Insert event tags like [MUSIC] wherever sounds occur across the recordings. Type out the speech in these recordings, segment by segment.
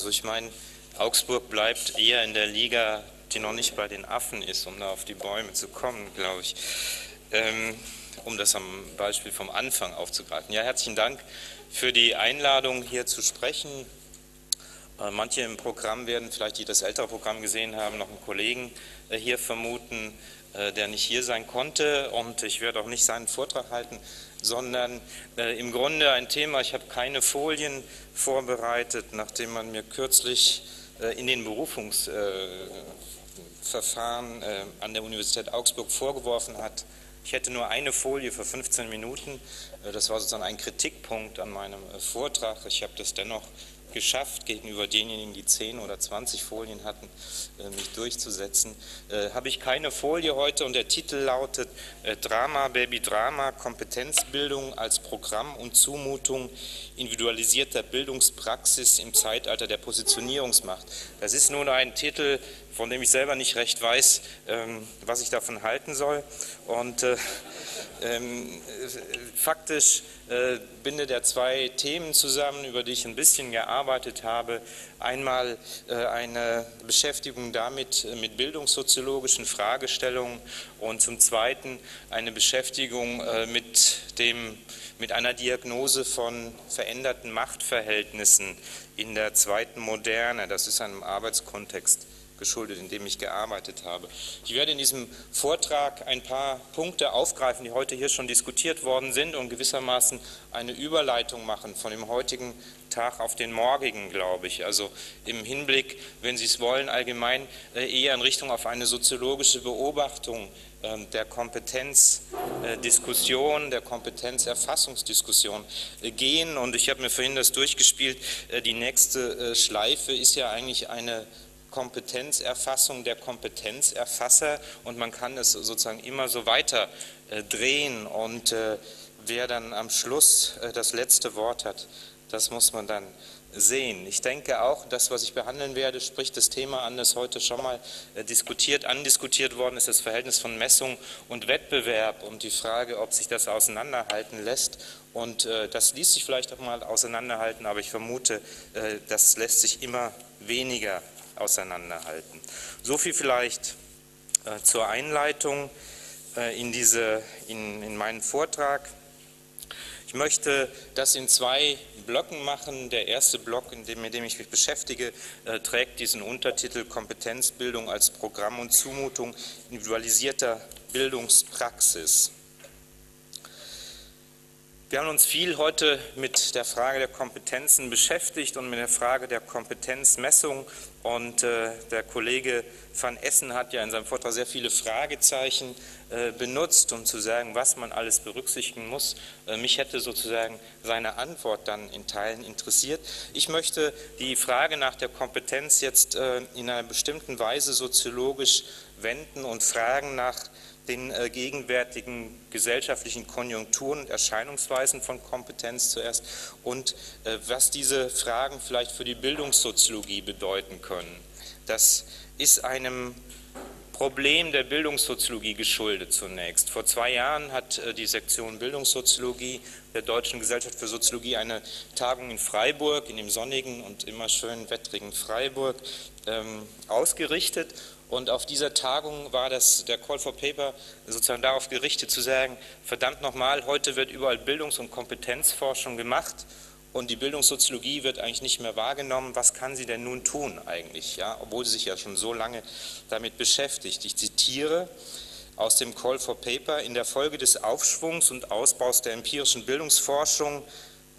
Also ich meine, Augsburg bleibt eher in der Liga, die noch nicht bei den Affen ist, um da auf die Bäume zu kommen, glaube ich. Ähm, um das am Beispiel vom Anfang aufzugreifen. Ja, herzlichen Dank für die Einladung, hier zu sprechen. Äh, manche im Programm werden, vielleicht die das ältere Programm gesehen haben, noch einen Kollegen äh, hier vermuten, äh, der nicht hier sein konnte. Und ich werde auch nicht seinen Vortrag halten, sondern im Grunde ein Thema, ich habe keine Folien vorbereitet, nachdem man mir kürzlich in den Berufungsverfahren an der Universität Augsburg vorgeworfen hat, ich hätte nur eine Folie für 15 Minuten. Das war sozusagen ein Kritikpunkt an meinem Vortrag. Ich habe das dennoch geschafft, gegenüber denjenigen, die 10 oder 20 Folien hatten, äh, mich durchzusetzen. Äh, habe ich keine Folie heute und der Titel lautet äh, Drama, Baby Drama, Kompetenzbildung als Programm und Zumutung individualisierter Bildungspraxis im Zeitalter der Positionierungsmacht. Das ist nun ein Titel, von dem ich selber nicht recht weiß, ähm, was ich davon halten soll. Und ähm, faktisch äh, bindet er zwei Themen zusammen, über die ich ein bisschen gearbeitet habe. Einmal äh, eine Beschäftigung damit äh, mit bildungssoziologischen Fragestellungen und zum Zweiten eine Beschäftigung äh, mit, dem, mit einer Diagnose von veränderten Machtverhältnissen in der zweiten Moderne. Das ist einem Arbeitskontext geschuldet, in dem ich gearbeitet habe. Ich werde in diesem Vortrag ein paar Punkte aufgreifen, die heute hier schon diskutiert worden sind und gewissermaßen eine Überleitung machen von dem heutigen Tag auf den morgigen, glaube ich. Also im Hinblick, wenn Sie es wollen, allgemein äh, eher in Richtung auf eine soziologische Beobachtung ähm, der Kompetenzdiskussion, der Kompetenzerfassungsdiskussion äh, gehen. Und ich habe mir vorhin das durchgespielt. Äh, die nächste Schleife ist ja eigentlich eine Kompetenzerfassung der Kompetenzerfasser und man kann es sozusagen immer so weiter äh, drehen und äh, wer dann am Schluss äh, das letzte Wort hat, das muss man dann sehen. Ich denke auch, das, was ich behandeln werde, spricht das Thema an, das heute schon mal diskutiert, andiskutiert worden ist, das Verhältnis von Messung und Wettbewerb und die Frage, ob sich das auseinanderhalten lässt. Und das ließ sich vielleicht auch mal auseinanderhalten, aber ich vermute, das lässt sich immer weniger auseinanderhalten. So viel vielleicht äh, zur Einleitung äh, in, diese, in, in meinen Vortrag. Ich möchte das in zwei Blöcken machen. Der erste Block, in dem, mit dem ich mich beschäftige, äh, trägt diesen Untertitel Kompetenzbildung als Programm und Zumutung individualisierter Bildungspraxis. Wir haben uns viel heute mit der Frage der Kompetenzen beschäftigt und mit der Frage der Kompetenzmessung. Und äh, der Kollege van Essen hat ja in seinem Vortrag sehr viele Fragezeichen äh, benutzt, um zu sagen, was man alles berücksichtigen muss. Äh, mich hätte sozusagen seine Antwort dann in Teilen interessiert. Ich möchte die Frage nach der Kompetenz jetzt äh, in einer bestimmten Weise soziologisch wenden und fragen nach den äh, gegenwärtigen gesellschaftlichen Konjunkturen und Erscheinungsweisen von Kompetenz zuerst und äh, was diese Fragen vielleicht für die Bildungssoziologie bedeuten können. Das ist einem Problem der Bildungssoziologie geschuldet zunächst. Vor zwei Jahren hat äh, die Sektion Bildungssoziologie der Deutschen Gesellschaft für Soziologie eine Tagung in Freiburg, in dem sonnigen und immer schön wettrigen Freiburg, ähm, ausgerichtet und auf dieser Tagung war das, der Call for Paper sozusagen darauf gerichtet zu sagen, verdammt nochmal, heute wird überall Bildungs- und Kompetenzforschung gemacht und die Bildungssoziologie wird eigentlich nicht mehr wahrgenommen. Was kann sie denn nun tun eigentlich, ja, obwohl sie sich ja schon so lange damit beschäftigt? Ich zitiere aus dem Call for Paper, in der Folge des Aufschwungs und Ausbaus der empirischen Bildungsforschung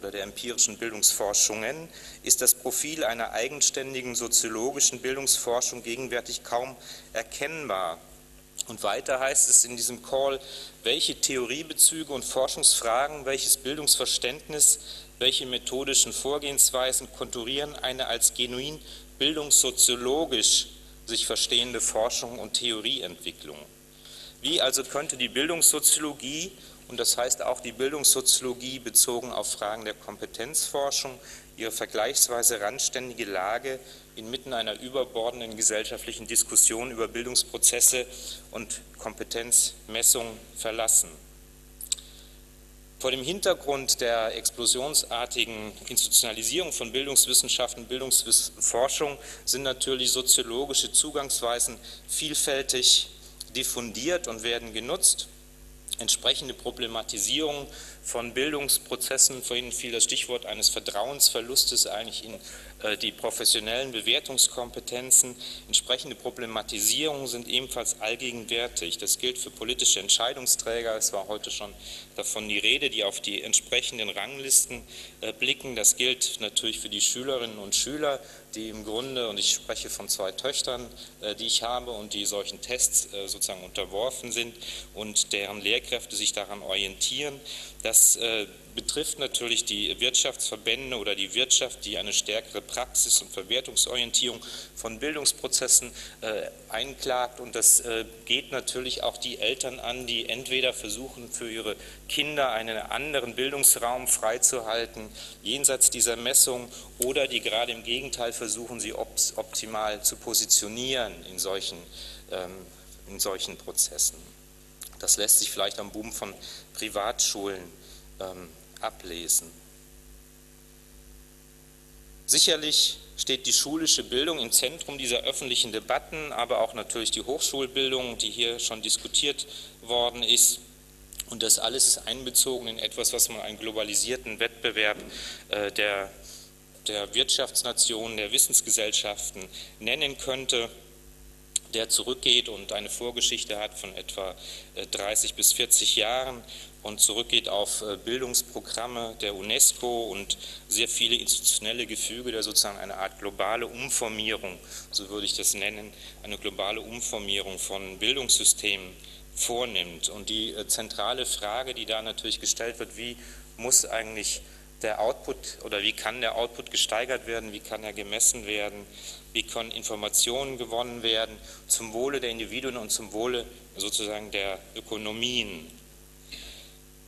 oder der empirischen Bildungsforschungen ist das Profil einer eigenständigen soziologischen Bildungsforschung gegenwärtig kaum erkennbar. Und weiter heißt es in diesem Call, welche Theoriebezüge und Forschungsfragen, welches Bildungsverständnis, welche methodischen Vorgehensweisen konturieren eine als genuin bildungssoziologisch sich verstehende Forschung und Theorieentwicklung. Wie also könnte die Bildungssoziologie und das heißt auch die Bildungssoziologie bezogen auf Fragen der Kompetenzforschung, ihre vergleichsweise randständige Lage inmitten einer überbordenden gesellschaftlichen Diskussion über Bildungsprozesse und Kompetenzmessung verlassen. Vor dem Hintergrund der explosionsartigen Institutionalisierung von Bildungswissenschaften, Bildungsforschung sind natürlich soziologische Zugangsweisen vielfältig diffundiert und werden genutzt. Entsprechende Problematisierung von Bildungsprozessen, vorhin fiel das Stichwort eines Vertrauensverlustes eigentlich in äh, die professionellen Bewertungskompetenzen, entsprechende Problematisierungen sind ebenfalls allgegenwärtig. Das gilt für politische Entscheidungsträger, es war heute schon davon die Rede, die auf die entsprechenden Ranglisten äh, blicken. Das gilt natürlich für die Schülerinnen und Schüler, die im Grunde, und ich spreche von zwei Töchtern, äh, die ich habe und die solchen Tests sozusagen unterworfen sind und deren Lehrkräfte sich daran orientieren. Das betrifft natürlich die Wirtschaftsverbände oder die Wirtschaft, die eine stärkere Praxis- und Verwertungsorientierung von Bildungsprozessen äh, einklagt. Und das äh, geht natürlich auch die Eltern an, die entweder versuchen, für ihre Kinder einen anderen Bildungsraum freizuhalten, jenseits dieser Messung, oder die gerade im Gegenteil versuchen, sie optimal zu positionieren in solchen, ähm, in solchen Prozessen. Das lässt sich vielleicht am Boom von Privatschulen ähm, ablesen. Sicherlich steht die schulische Bildung im Zentrum dieser öffentlichen Debatten, aber auch natürlich die Hochschulbildung, die hier schon diskutiert worden ist. Und das alles ist einbezogen in etwas, was man einen globalisierten Wettbewerb äh, der, der Wirtschaftsnationen, der Wissensgesellschaften nennen könnte der zurückgeht und eine Vorgeschichte hat von etwa 30 äh, bis 40 Jahren und zurückgeht auf äh, Bildungsprogramme der UNESCO und sehr viele institutionelle Gefüge, der sozusagen eine Art globale Umformierung, so würde ich das nennen, eine globale Umformierung von Bildungssystemen vornimmt. Und die äh, zentrale Frage, die da natürlich gestellt wird, wie muss eigentlich der Output oder wie kann der Output gesteigert werden, wie kann er gemessen werden, wie können Informationen gewonnen werden zum Wohle der Individuen und zum Wohle sozusagen der Ökonomien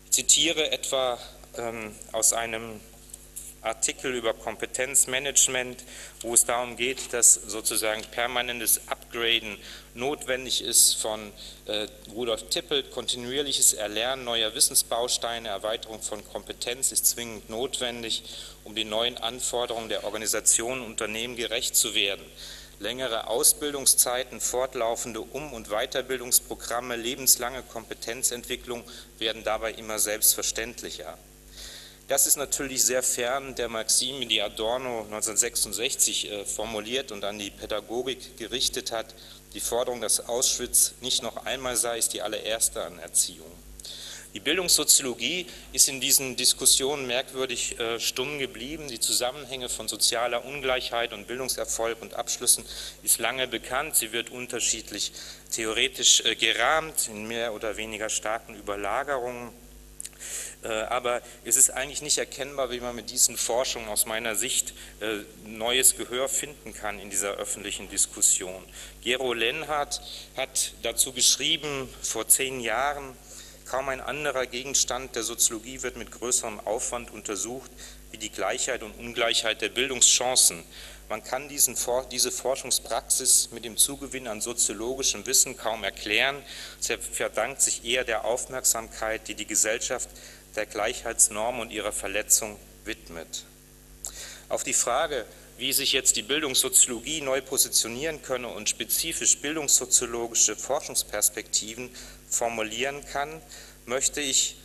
zitiere etwa ähm, aus einem Artikel über Kompetenzmanagement, wo es darum geht, dass sozusagen permanentes Upgraden notwendig ist von äh, Rudolf Tippelt, kontinuierliches Erlernen neuer Wissensbausteine, Erweiterung von Kompetenz ist zwingend notwendig, um den neuen Anforderungen der Organisationen und Unternehmen gerecht zu werden längere Ausbildungszeiten, fortlaufende Um- und Weiterbildungsprogramme, lebenslange Kompetenzentwicklung werden dabei immer selbstverständlicher. Das ist natürlich sehr fern der Maxime, die Adorno 1966 äh, formuliert und an die Pädagogik gerichtet hat. Die Forderung, dass Auschwitz nicht noch einmal sei, ist die allererste an Erziehung. Die Bildungssoziologie ist in diesen Diskussionen merkwürdig äh, stumm geblieben. Die Zusammenhänge von sozialer Ungleichheit und Bildungserfolg und Abschlüssen ist lange bekannt. Sie wird unterschiedlich theoretisch äh, gerahmt in mehr oder weniger starken Überlagerungen. Äh, aber es ist eigentlich nicht erkennbar, wie man mit diesen Forschungen aus meiner Sicht äh, neues Gehör finden kann in dieser öffentlichen Diskussion. Gero Lenhardt hat dazu geschrieben vor zehn Jahren, Kaum ein anderer Gegenstand der Soziologie wird mit größerem Aufwand untersucht wie die Gleichheit und Ungleichheit der Bildungschancen. Man kann diesen, diese Forschungspraxis mit dem Zugewinn an soziologischem Wissen kaum erklären. Sie verdankt sich eher der Aufmerksamkeit, die die Gesellschaft der Gleichheitsnorm und ihrer Verletzung widmet. Auf die Frage, wie sich jetzt die Bildungssoziologie neu positionieren könne und spezifisch bildungssoziologische Forschungsperspektiven formulieren kann, möchte ich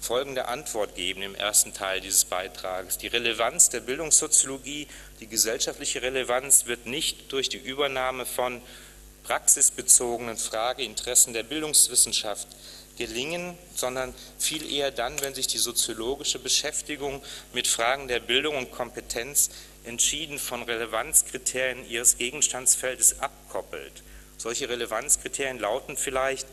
folgende Antwort geben im ersten Teil dieses Beitrages. Die Relevanz der Bildungssoziologie, die gesellschaftliche Relevanz wird nicht durch die Übernahme von praxisbezogenen Frageinteressen der Bildungswissenschaft gelingen, sondern viel eher dann, wenn sich die soziologische Beschäftigung mit Fragen der Bildung und Kompetenz entschieden von Relevanzkriterien ihres Gegenstandsfeldes abkoppelt. Solche Relevanzkriterien lauten vielleicht,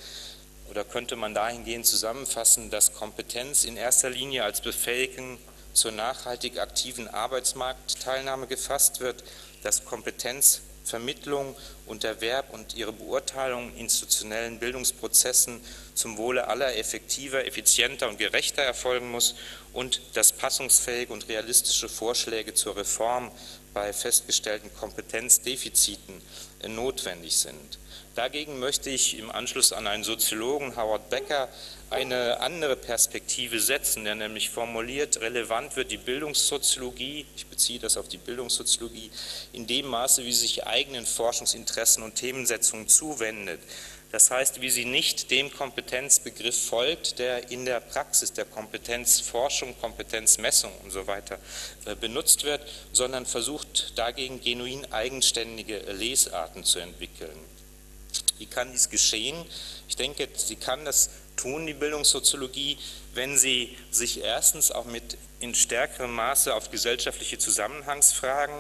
oder könnte man dahingehend zusammenfassen, dass Kompetenz in erster Linie als Befähigung zur nachhaltig aktiven Arbeitsmarktteilnahme gefasst wird, dass Kompetenzvermittlung und Erwerb und ihre Beurteilung in institutionellen Bildungsprozessen zum Wohle aller effektiver, effizienter und gerechter erfolgen muss und dass passungsfähige und realistische Vorschläge zur Reform bei festgestellten Kompetenzdefiziten notwendig sind. Dagegen möchte ich im Anschluss an einen Soziologen, Howard Becker, eine andere Perspektive setzen, der nämlich formuliert, relevant wird die Bildungssoziologie, ich beziehe das auf die Bildungssoziologie, in dem Maße, wie sie sich eigenen Forschungsinteressen und Themensetzungen zuwendet. Das heißt, wie sie nicht dem Kompetenzbegriff folgt, der in der Praxis der Kompetenzforschung, Kompetenzmessung und so weiter äh, benutzt wird, sondern versucht dagegen genuin eigenständige Lesarten zu entwickeln. Wie kann dies geschehen? Ich denke, sie kann das tun, die Bildungssoziologie, wenn sie sich erstens auch mit in stärkerem Maße auf gesellschaftliche Zusammenhangsfragen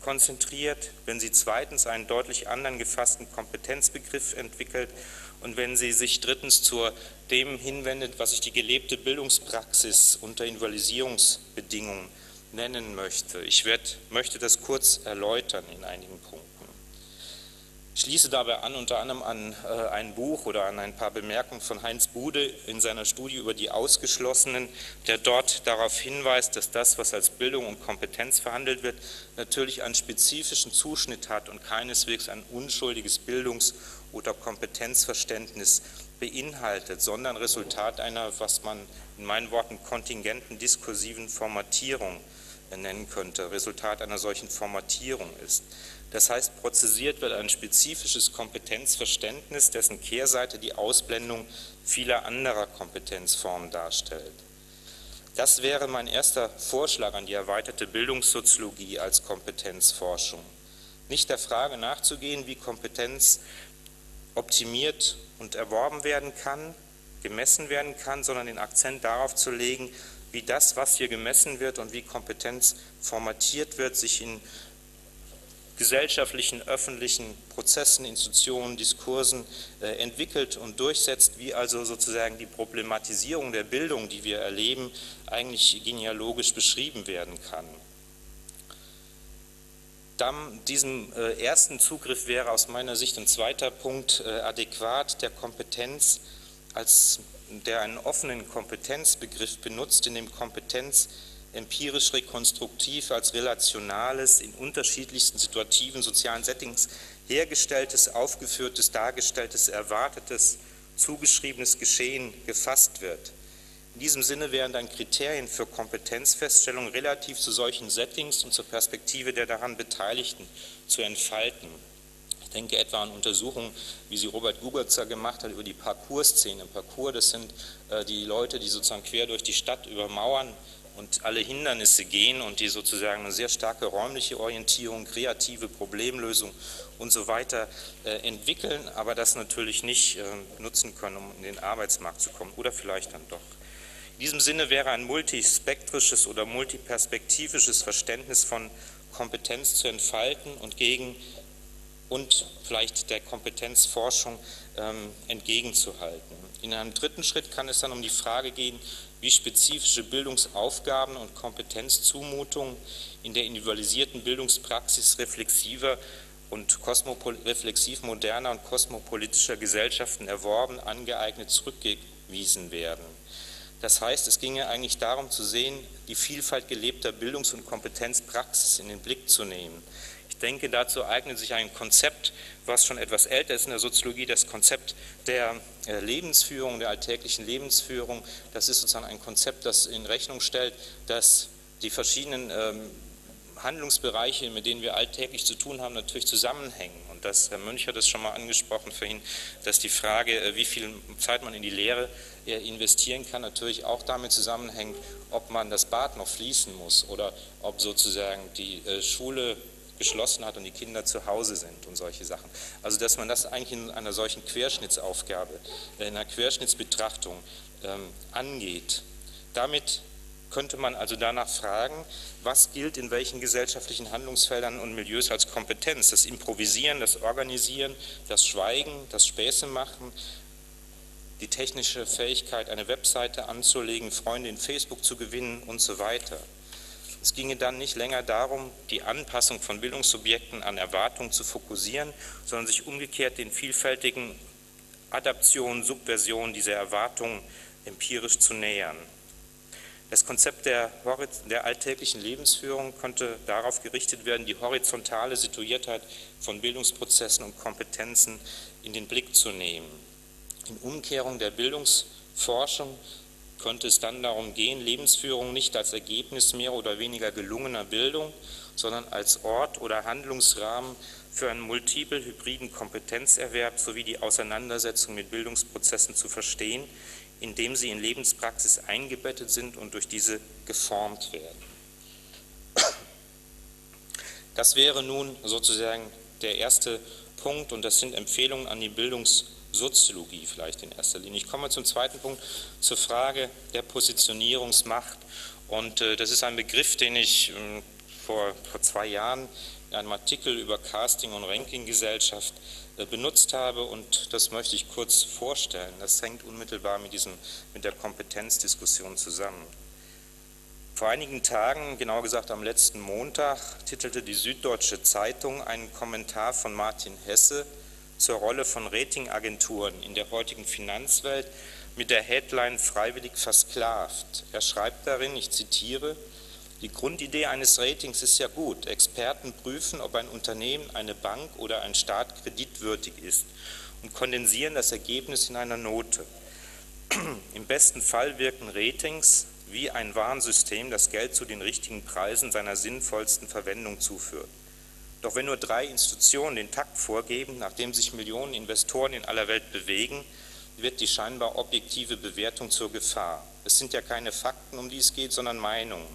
konzentriert, wenn sie zweitens einen deutlich anderen gefassten Kompetenzbegriff entwickelt und wenn sie sich drittens zu dem hinwendet, was ich die gelebte Bildungspraxis unter Invalidisierungsbedingungen nennen möchte. Ich werd, möchte das kurz erläutern in einigen Punkten. Ich schließe dabei an, unter anderem an äh, ein Buch oder an ein paar Bemerkungen von Heinz Bude in seiner Studie über die Ausgeschlossenen, der dort darauf hinweist, dass das, was als Bildung und Kompetenz verhandelt wird, natürlich einen spezifischen Zuschnitt hat und keineswegs ein unschuldiges Bildungs- oder Kompetenzverständnis beinhaltet, sondern Resultat einer, was man in meinen Worten kontingenten diskursiven Formatierung nennen könnte, Resultat einer solchen Formatierung ist. Das heißt, prozessiert wird ein spezifisches Kompetenzverständnis, dessen Kehrseite die Ausblendung vieler anderer Kompetenzformen darstellt. Das wäre mein erster Vorschlag an die erweiterte Bildungssoziologie als Kompetenzforschung. Nicht der Frage nachzugehen, wie Kompetenz optimiert und erworben werden kann, gemessen werden kann, sondern den Akzent darauf zu legen, wie das, was hier gemessen wird und wie Kompetenz formatiert wird, sich in gesellschaftlichen, öffentlichen Prozessen, Institutionen, Diskursen äh, entwickelt und durchsetzt, wie also sozusagen die Problematisierung der Bildung, die wir erleben, eigentlich genealogisch beschrieben werden kann. Dann diesem äh, ersten Zugriff wäre aus meiner Sicht ein zweiter Punkt äh, adäquat der Kompetenz, als der einen offenen Kompetenzbegriff benutzt, in dem Kompetenz empirisch rekonstruktiv als relationales, in unterschiedlichsten situativen sozialen Settings hergestelltes, aufgeführtes, dargestelltes, erwartetes, zugeschriebenes Geschehen gefasst wird. In diesem Sinne wären dann Kriterien für Kompetenzfeststellung relativ zu solchen Settings und zur Perspektive der daran Beteiligten zu entfalten. Ich denke etwa an Untersuchungen, wie sie Robert Gugerzer gemacht hat über die Parcours-Szene. Parcours, das sind äh, die Leute, die sozusagen quer durch die Stadt über Mauern und alle Hindernisse gehen und die sozusagen eine sehr starke räumliche Orientierung, kreative Problemlösung und so weiter äh, entwickeln, aber das natürlich nicht äh, nutzen können, um in den Arbeitsmarkt zu kommen oder vielleicht dann doch. In diesem Sinne wäre ein multispektrisches oder multiperspektivisches Verständnis von Kompetenz zu entfalten und gegen und vielleicht der Kompetenzforschung ähm, entgegenzuhalten. In einem dritten Schritt kann es dann um die Frage gehen, wie spezifische Bildungsaufgaben und Kompetenzzumutungen in der individualisierten Bildungspraxis reflexiver und reflexiv moderner und kosmopolitischer Gesellschaften erworben, angeeignet, zurückgewiesen werden. Das heißt, es ginge eigentlich darum zu sehen, die Vielfalt gelebter Bildungs- und Kompetenzpraxis in den Blick zu nehmen. Denke, dazu eignet sich ein Konzept, was schon etwas älter ist in der Soziologie, das Konzept der äh, Lebensführung, der alltäglichen Lebensführung. Das ist sozusagen ein Konzept, das in Rechnung stellt, dass die verschiedenen ähm, Handlungsbereiche, mit denen wir alltäglich zu tun haben, natürlich zusammenhängen. Und das, Herr Münch hat es schon mal angesprochen vorhin, dass die Frage, äh, wie viel Zeit man in die Lehre äh, investieren kann, natürlich auch damit zusammenhängt, ob man das Bad noch fließen muss oder ob sozusagen die Schule geschlossen hat und die Kinder zu Hause sind und solche Sachen. Also dass man das eigentlich in einer solchen Querschnittsaufgabe, in einer Querschnittsbetrachtung ähm, angeht. Damit könnte man also danach fragen, was gilt in welchen gesellschaftlichen Handlungsfeldern und Milieus als Kompetenz? Das Improvisieren, das Organisieren, das Schweigen, das Späße machen, die technische Fähigkeit, eine Webseite anzulegen, Freunde in Facebook zu gewinnen und so weiter. Es ginge dann nicht länger darum, die Anpassung von Bildungssubjekten an Erwartungen zu fokussieren, sondern sich umgekehrt den vielfältigen Adaptionen, Subversionen dieser Erwartungen empirisch zu nähern. Das Konzept der, der, alltäglichen Lebensführung konnte darauf gerichtet werden, die horizontale Situiertheit von Bildungsprozessen und Kompetenzen in den Blick zu nehmen. In Umkehrung der Bildungsforschung könnte es dann darum gehen, Lebensführung nicht als Ergebnis mehr oder weniger gelungener Bildung, sondern als Ort oder Handlungsrahmen für einen multiple hybriden Kompetenzerwerb sowie die Auseinandersetzung mit Bildungsprozessen zu verstehen, indem sie in Lebenspraxis eingebettet sind und durch diese geformt werden. Das wäre nun sozusagen der erste Punkt und das sind Empfehlungen an die Bildungssoziologie vielleicht in erster Linie. Ich komme zum zweiten Punkt, zur Frage der Positionierungsmacht und äh, das ist ein Begriff, den ich äh, vor, vor zwei Jahren in einem Artikel über Casting- und Ranking-Gesellschaft äh, benutzt habe und das möchte ich kurz vorstellen. Das hängt unmittelbar mit, diesem, mit der Kompetenzdiskussion zusammen. Vor einigen Tagen, genau gesagt am letzten Montag, titelte die Süddeutsche Zeitung einen Kommentar von Martin Hesse zur Rolle von Ratingagenturen in der heutigen Finanzwelt mit der Headline Freiwillig versklavt. Er schreibt darin, ich zitiere, die Grundidee eines Ratings ist ja gut. Experten prüfen, ob ein Unternehmen, eine Bank oder ein Staat kreditwürdig ist und kondensieren das Ergebnis in einer Note. [CLEARS THROAT] Im besten Fall wirken Ratings wie ein Warnsystem, das Geld zu den richtigen Preisen seiner sinnvollsten Verwendung zuführt. Doch wenn nur drei Institutionen den Takt vorgeben, nachdem sich Millionen Investoren in aller Welt bewegen, wird die scheinbar objektive Bewertung zur Gefahr. Es sind ja keine Fakten, um die es geht, sondern Meinungen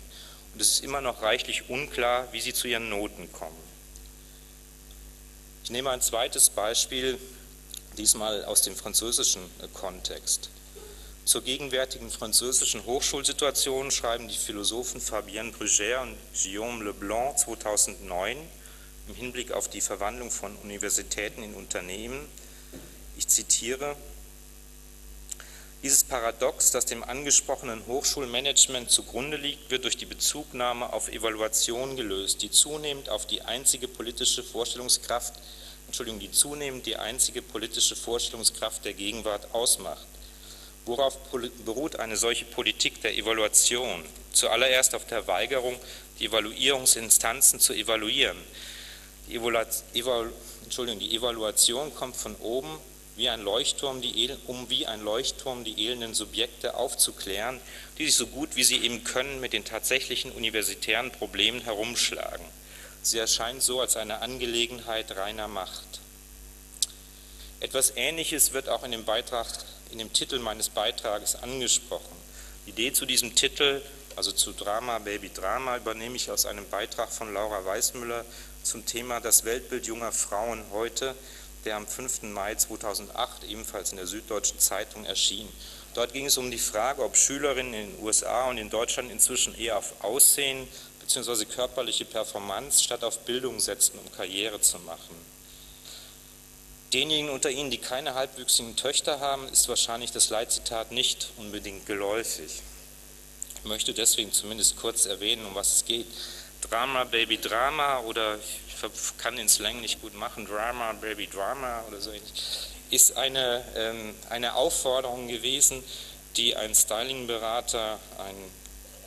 und es ist immer noch reichlich unklar, wie sie zu ihren Noten kommen. Ich nehme ein zweites Beispiel, diesmal aus dem französischen äh, Kontext. Zur gegenwärtigen französischen Hochschulsituation schreiben die Philosophen Fabienne Brugère und Guillaume Leblanc 2009 im Hinblick auf die Verwandlung von Universitäten in Unternehmen, ich zitiere, dieses Paradox, das dem angesprochenen Hochschulmanagement zugrunde liegt, wird durch die Bezugnahme auf Evaluation gelöst, die zunehmend auf die einzige politische Vorstellungskraft, Entschuldigung, die zunehmend die einzige politische Vorstellungskraft der Gegenwart ausmacht. Worauf beruht eine solche Politik der Evaluation? Zuallererst auf der Weigerung, die Evaluierungsinstanzen zu evaluieren. Die, Evalu Evalu die Evaluation kommt von oben wie ein Leuchtturm, die, um wie ein Leuchtturm die elenden Subjekte aufzuklären, die sich so gut wie sie eben können mit den tatsächlichen universitären Problemen herumschlagen. Sie erscheint so als eine Angelegenheit reiner Macht. Etwas Ähnliches wird auch in dem, Beitrag, in dem Titel meines Beitrages angesprochen. Die Idee zu diesem Titel, also zu Drama, Baby Drama, übernehme ich aus einem Beitrag von Laura Weißmüller zum Thema Das Weltbild junger Frauen heute, der am 5. Mai 2008 ebenfalls in der Süddeutschen Zeitung erschien. Dort ging es um die Frage, ob Schülerinnen in den USA und in Deutschland inzwischen eher auf Aussehen bzw. körperliche Performance statt auf Bildung setzen, um Karriere zu machen. Denjenigen unter Ihnen, die keine halbwüchsigen Töchter haben, ist wahrscheinlich das Leitzitat nicht unbedingt geläufig. Ich möchte deswegen zumindest kurz erwähnen, um was es geht. Drama, Baby Drama oder ich kann den Slang nicht gut machen, Drama, Baby Drama oder so, ist eine, ähm, eine Aufforderung gewesen, die ein Stylingberater, ein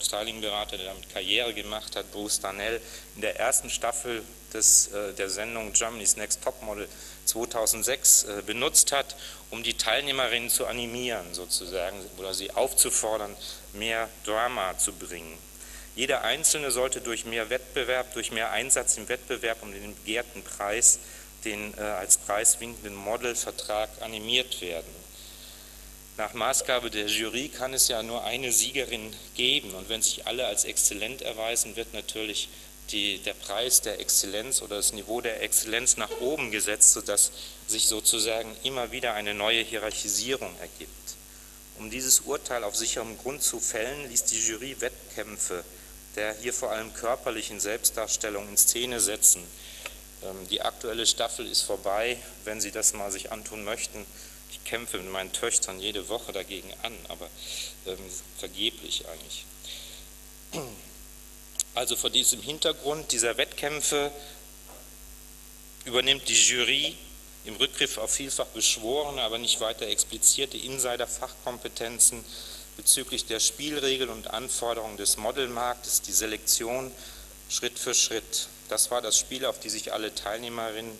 Stylingberater, der damit Karriere gemacht hat, Bruce Darnell, in der ersten Staffel des, äh, der Sendung Germany's Next Topmodel 2006 äh, benutzt hat, um die Teilnehmerinnen zu animieren sozusagen oder sie aufzufordern, mehr Drama zu bringen. Jeder Einzelne sollte durch mehr Wettbewerb, durch mehr Einsatz im Wettbewerb um den begehrten Preis, den äh, als preiswinkenden Modelvertrag animiert werden. Nach Maßgabe der Jury kann es ja nur eine Siegerin geben und wenn sich alle als exzellent erweisen, wird natürlich die, der Preis der Exzellenz oder das Niveau der Exzellenz nach oben gesetzt, sodass sich sozusagen immer wieder eine neue Hierarchisierung ergibt. Um dieses Urteil auf sicherem Grund zu fällen, ließ die Jury Wettkämpfe der hier vor allem körperlichen Selbstdarstellung in Szene setzen. Ähm, die aktuelle Staffel ist vorbei, wenn Sie das mal sich antun möchten. Ich kämpfe mit meinen Töchtern jede Woche dagegen an, aber ähm, vergeblich eigentlich. Also vor diesem Hintergrund dieser Wettkämpfe übernimmt die Jury im Rückgriff auf vielfach beschworene, aber nicht weiter explizierte Insider-Fachkompetenzen bezüglich der Spielregeln und Anforderungen des Modelmarktes, die Selektion Schritt für Schritt. Das war das Spiel, auf die sich alle Teilnehmerinnen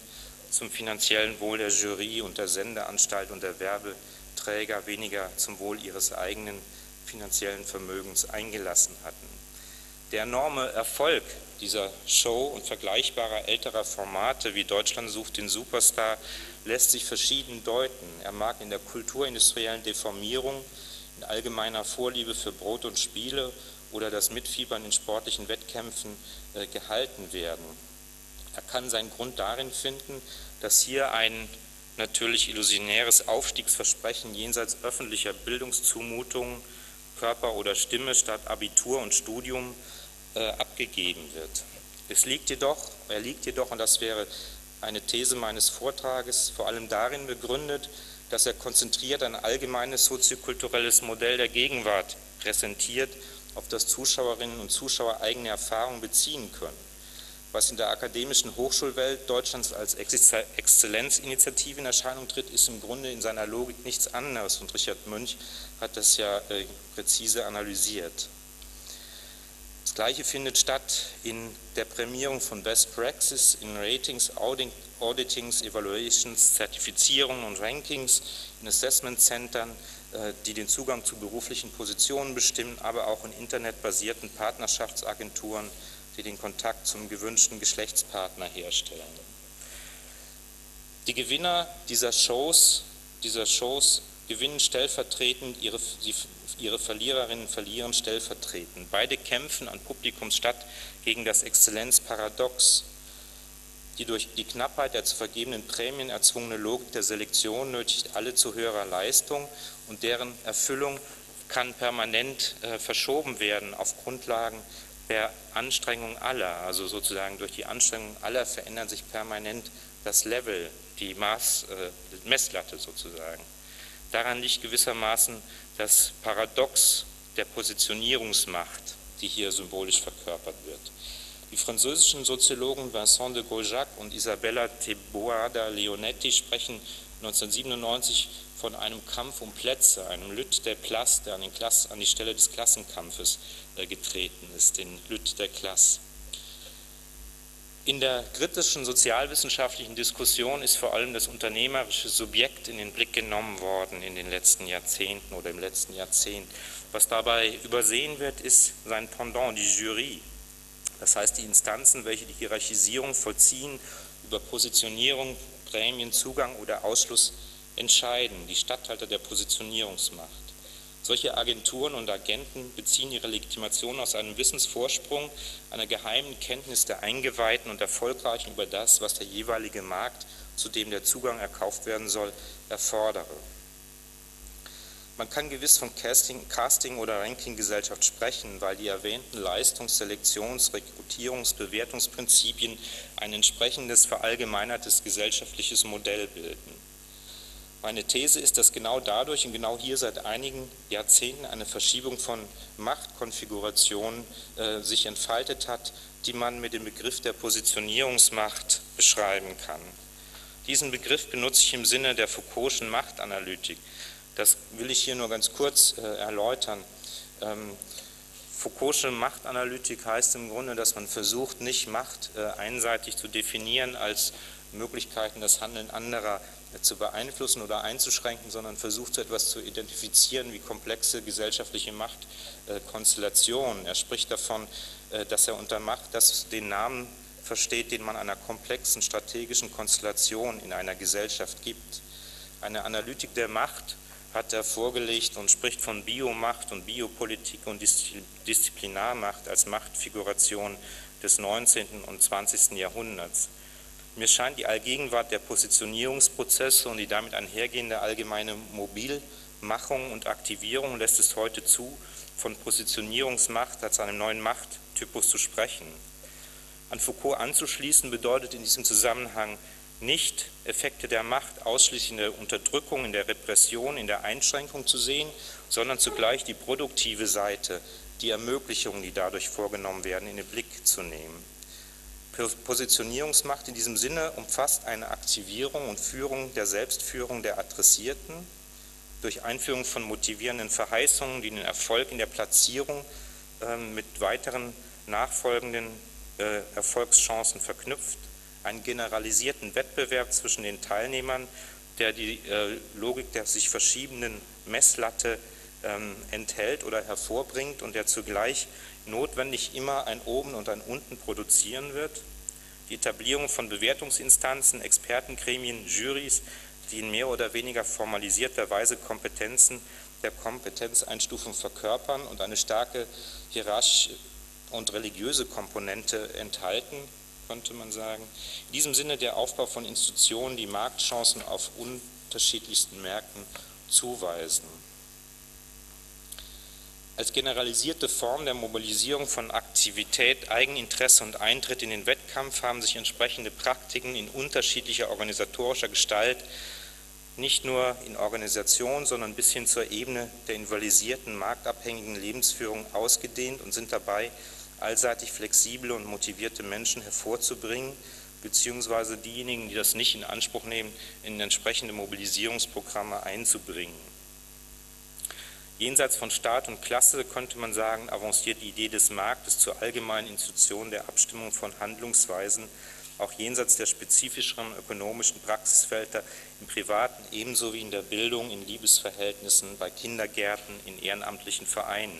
zum finanziellen Wohl der Jury und der Sendeanstalt und der Werbeträger weniger zum Wohl ihres eigenen finanziellen Vermögens eingelassen hatten. Der enorme Erfolg dieser Show und vergleichbarer älterer Formate wie Deutschland sucht den Superstar lässt sich verschieden deuten. Er mag in der kulturindustriellen Deformierung, in allgemeiner Vorliebe für Brot und Spiele oder das Mitfiebern in sportlichen Wettkämpfen äh, gehalten werden. Er kann seinen Grund darin finden, dass hier ein natürlich illusionäres Aufstiegsversprechen jenseits öffentlicher Bildungszumutungen, Körper oder Stimme statt Abitur und Studium äh, abgegeben wird. Es liegt jedoch, er liegt jedoch, und das wäre eine These meines Vortrages, vor allem darin begründet, dass er konzentriert ein allgemeines soziokulturelles Modell der Gegenwart präsentiert, auf das Zuschauerinnen und Zuschauer eigene Erfahrungen beziehen können. Was in der akademischen Hochschulwelt Deutschlands als Exzellenzinitiative in Erscheinung tritt, ist im Grunde in seiner Logik nichts anderes. Und Richard Münch hat das ja äh, präzise analysiert. Das Gleiche findet statt in der Prämierung von Best Practice, in Ratings, Auditings, Evaluations, Zertifizierungen und Rankings, in Assessment Centern, äh, die den Zugang zu beruflichen Positionen bestimmen, aber auch in internetbasierten Partnerschaftsagenturen, die den Kontakt zum gewünschten Geschlechtspartner herstellen. Die Gewinner dieser Shows, dieser Shows gewinnen stellvertretend, ihre, ihre Verliererinnen verlieren stellvertretend. Beide kämpfen an Publikums statt gegen das Exzellenzparadox, die durch die Knappheit der zu vergebenen Prämien erzwungene Logik der Selektion nötigt alle zu höherer Leistung und deren Erfüllung kann permanent äh, verschoben werden auf Grundlagen der Anstrengung aller, also sozusagen durch die Anstrengung aller verändert sich permanent das Level, die Maß, äh, Messlatte sozusagen. Daran liegt gewissermaßen das Paradox der Positionierungsmacht, die hier symbolisch verkörpert wird. Die französischen Soziologen Vincent de Gaujac und Isabella Teboada Leonetti sprechen 1997 von einem Kampf um Plätze, einem Lüt der Place, der an, Klasse, an, die Stelle des Klassenkampfes äh, getreten ist, den Lüt der Klasse. In der kritischen sozialwissenschaftlichen Diskussion ist vor allem das unternehmerische Subjekt in den Blick genommen worden in den letzten Jahrzehnten oder im letzten Jahrzehnt. Was dabei übersehen wird, ist sein Pendant, die Jury, das heißt die Instanzen, welche die Hierarchisierung vollziehen, über Positionierung, Prämien, Zugang oder Ausschluss entscheiden, die Statthalter der Positionierungsmacht. Solche Agenturen und Agenten beziehen ihre Legitimation aus einem Wissensvorsprung, einer geheimen Kenntnis der Eingeweihten und Erfolgreichen über das, was der jeweilige Markt, zu dem der Zugang erkauft werden soll, erfordere. Man kann gewiss von Casting, Casting oder Rankinggesellschaft sprechen, weil die erwähnten Leistungs-, Selektions-, Rekrutierungs-, Bewertungsprinzipien ein entsprechendes verallgemeinertes gesellschaftliches Modell bilden. Meine These ist, dass genau dadurch und genau hier seit einigen Jahrzehnten eine Verschiebung von Machtkonfigurationen äh, sich entfaltet hat, die man mit dem Begriff der Positionierungsmacht beschreiben kann. Diesen Begriff benutze ich im Sinne der Foucault'schen Machtanalytik. Das will ich hier nur ganz kurz äh, erläutern. Ähm, Foucault'sche Machtanalytik heißt im Grunde, dass man versucht, nicht Macht äh, einseitig zu definieren als Möglichkeiten, das Handeln anderer äh, zu beeinflussen oder einzuschränken, sondern versucht, so etwas zu identifizieren wie komplexe gesellschaftliche Machtkonstellationen. Er spricht davon, äh, dass er unter Macht das den Namen versteht, den man einer komplexen strategischen Konstellation in einer Gesellschaft gibt. Eine Analytik der Macht hat er vorgelegt und spricht von Biomacht und Biopolitik und Disziplinarmacht als Machtfiguration des 19. und 20. Jahrhunderts. Mir scheint die Allgegenwart der Positionierungsprozesse und die damit einhergehende allgemeine Mobilmachung und Aktivierung lässt es heute zu, von Positionierungsmacht als einem neuen Machttypus zu sprechen. An Foucault anzuschließen bedeutet in diesem Zusammenhang nicht Effekte der Macht ausschließlich in der Unterdrückung, in der Repression, in der Einschränkung zu sehen, sondern zugleich die produktive Seite, die Ermöglichungen, die dadurch vorgenommen werden, in den Blick zu nehmen. Positionierungsmacht in diesem Sinne umfasst eine Aktivierung und Führung der Selbstführung der Adressierten, durch Einführung von motivierenden Verheißungen, die den Erfolg in der Platzierung äh, mit weiteren nachfolgenden äh, Erfolgschancen verknüpft, einen generalisierten Wettbewerb zwischen den Teilnehmern, der die äh, Logik der sich verschiebenden Messlatte ähm, enthält oder hervorbringt und der zugleich notwendig immer ein Oben und ein Unten produzieren wird. Die Etablierung von Bewertungsinstanzen, Expertengremien, Jurys, die in mehr oder weniger formalisierter Weise Kompetenzen der Kompetenzeinstufung verkörpern und eine starke hierarchische und religiöse Komponente enthalten, könnte man sagen. In diesem Sinne der Aufbau von Institutionen, die Marktchancen auf unterschiedlichsten Märkten zuweisen. Als generalisierte Form der Mobilisierung von Aktivität, Eigeninteresse und Eintritt in den Wettkampf haben sich entsprechende Praktiken in unterschiedlicher organisatorischer Gestalt nicht nur in Organisation, sondern bis hin zur Ebene der invalidisierten, marktabhängigen Lebensführung ausgedehnt und sind dabei, allseitig flexible und motivierte Menschen hervorzubringen, beziehungsweise diejenigen, die das nicht in Anspruch nehmen, in entsprechende Mobilisierungsprogramme einzubringen. Jenseits von Staat und Klasse könnte man sagen, avanciert die Idee des Marktes zur allgemeinen Institution der Abstimmung von Handlungsweisen auch jenseits der spezifischeren ökonomischen Praxisfelder im privaten ebenso wie in der Bildung, in Liebesverhältnissen, bei Kindergärten, in ehrenamtlichen Vereinen.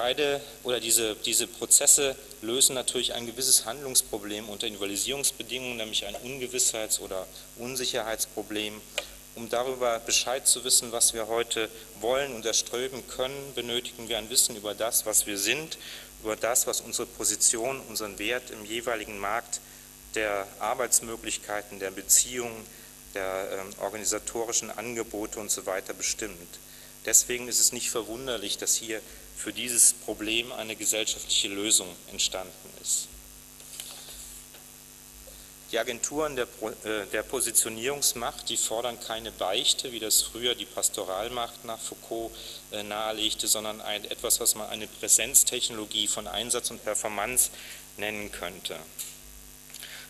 Beide oder diese, diese Prozesse lösen natürlich ein gewisses Handlungsproblem unter Invalidisierungsbedingungen, nämlich ein Ungewissheits- oder Unsicherheitsproblem. Um darüber Bescheid zu wissen, was wir heute wollen und erströben können, benötigen wir ein Wissen über das, was wir sind über das, was unsere Position, unseren Wert im jeweiligen Markt der Arbeitsmöglichkeiten, der Beziehungen, der äh, organisatorischen Angebote und so weiter bestimmt. Deswegen ist es nicht verwunderlich, dass hier für dieses Problem eine gesellschaftliche Lösung entstanden ist. Die Agenturen der, äh, der, Positionierungsmacht, die fordern keine Beichte, wie das früher die Pastoralmacht nach Foucault äh, nahelegte, sondern ein, etwas, was man eine Präsenztechnologie von Einsatz und Performance nennen könnte.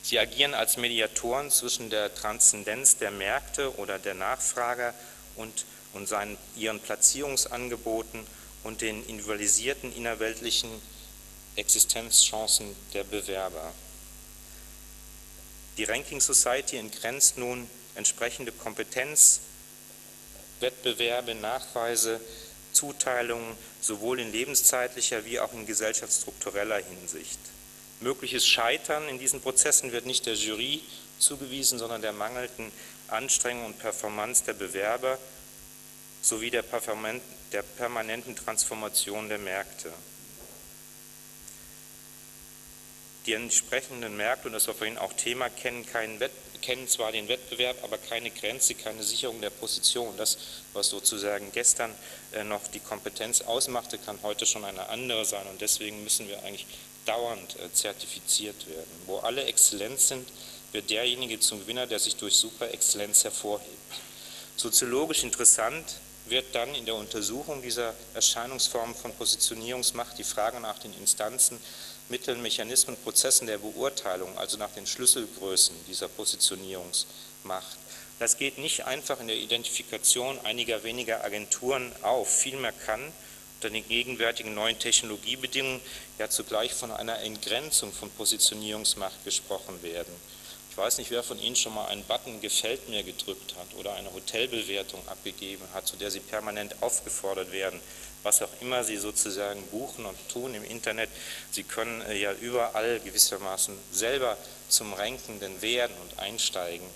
Sie agieren als Mediatoren zwischen der Transzendenz der Märkte oder der Nachfrager und, und seinen, ihren Platzierungsangeboten und den individualisierten innerweltlichen Existenzchancen der Bewerber. Die Ranking Society entgrenzt nun entsprechende Kompetenz, Wettbewerbe, Nachweise, Zuteilungen sowohl in lebenszeitlicher wie auch in gesellschaftsstruktureller Hinsicht. Mögliches Scheitern in diesen Prozessen wird nicht der Jury zugewiesen, sondern der mangelnden Anstrengung und Performance der Bewerber sowie der, permanenten Transformation der Märkte. Die entsprechenden Märkte, und das war vorhin auch Thema, kennen, kennen zwar den Wettbewerb, aber keine Grenze, keine Sicherung der Position. Das, was sozusagen gestern äh, noch die Kompetenz ausmachte, kann heute schon eine andere sein. Und deswegen müssen wir eigentlich dauernd äh, zertifiziert werden. Wo alle Exzellenz sind, wird derjenige zum Gewinner, der sich durch Superexzellenz hervorhebt. Soziologisch interessant wird dann in der Untersuchung dieser Erscheinungsformen von Positionierungsmacht die Frage nach den Instanzen Mitteln, Mechanismen, Prozessen der Beurteilung, also nach den Schlüsselgrößen dieser Positionierungsmacht. Das geht nicht einfach in der Identifikation einiger weniger Agenturen auf. Vielmehr kann unter den gegenwärtigen neuen Technologiebedingungen ja zugleich von einer Entgrenzung von Positionierungsmacht gesprochen werden. Weiß nicht, wer von Ihnen schon mal einen Button Gefällt mir gedrückt hat oder eine Hotelbewertung abgegeben hat, zu der Sie permanent aufgefordert werden, was auch immer Sie sozusagen buchen und tun im Internet. Sie können äh, ja überall gewissermaßen selber zum Rankenden werden und einsteigen.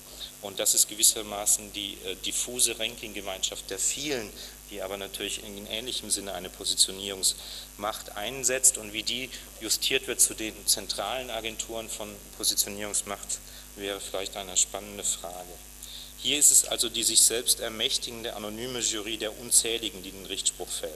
Und das ist gewissermaßen die äh, diffuse Ranking-Gemeinschaft der vielen, die aber natürlich in ähnlichem Sinne eine Positionierungsmacht einsetzt und wie die justiert wird zu den zentralen Agenturen von Positionierungsmacht, wäre vielleicht eine spannende Frage. Hier ist es also die sich selbst ermächtigende anonyme Jury der Unzähligen, die den Richtspruch fällt.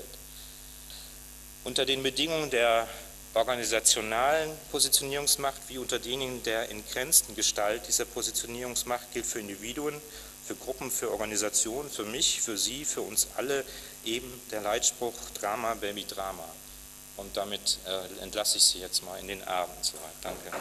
Unter den Bedingungen der organisationalen Positionierungsmacht wie unter denen der entgrenzten Gestalt dieser Positionierungsmacht gilt für Individuen, für Gruppen, für Organisationen, für mich, für Sie, für uns alle eben der Leitspruch Drama, Baby, Drama. Und damit äh, entlasse ich Sie jetzt mal in den Abend. Soweit. Danke.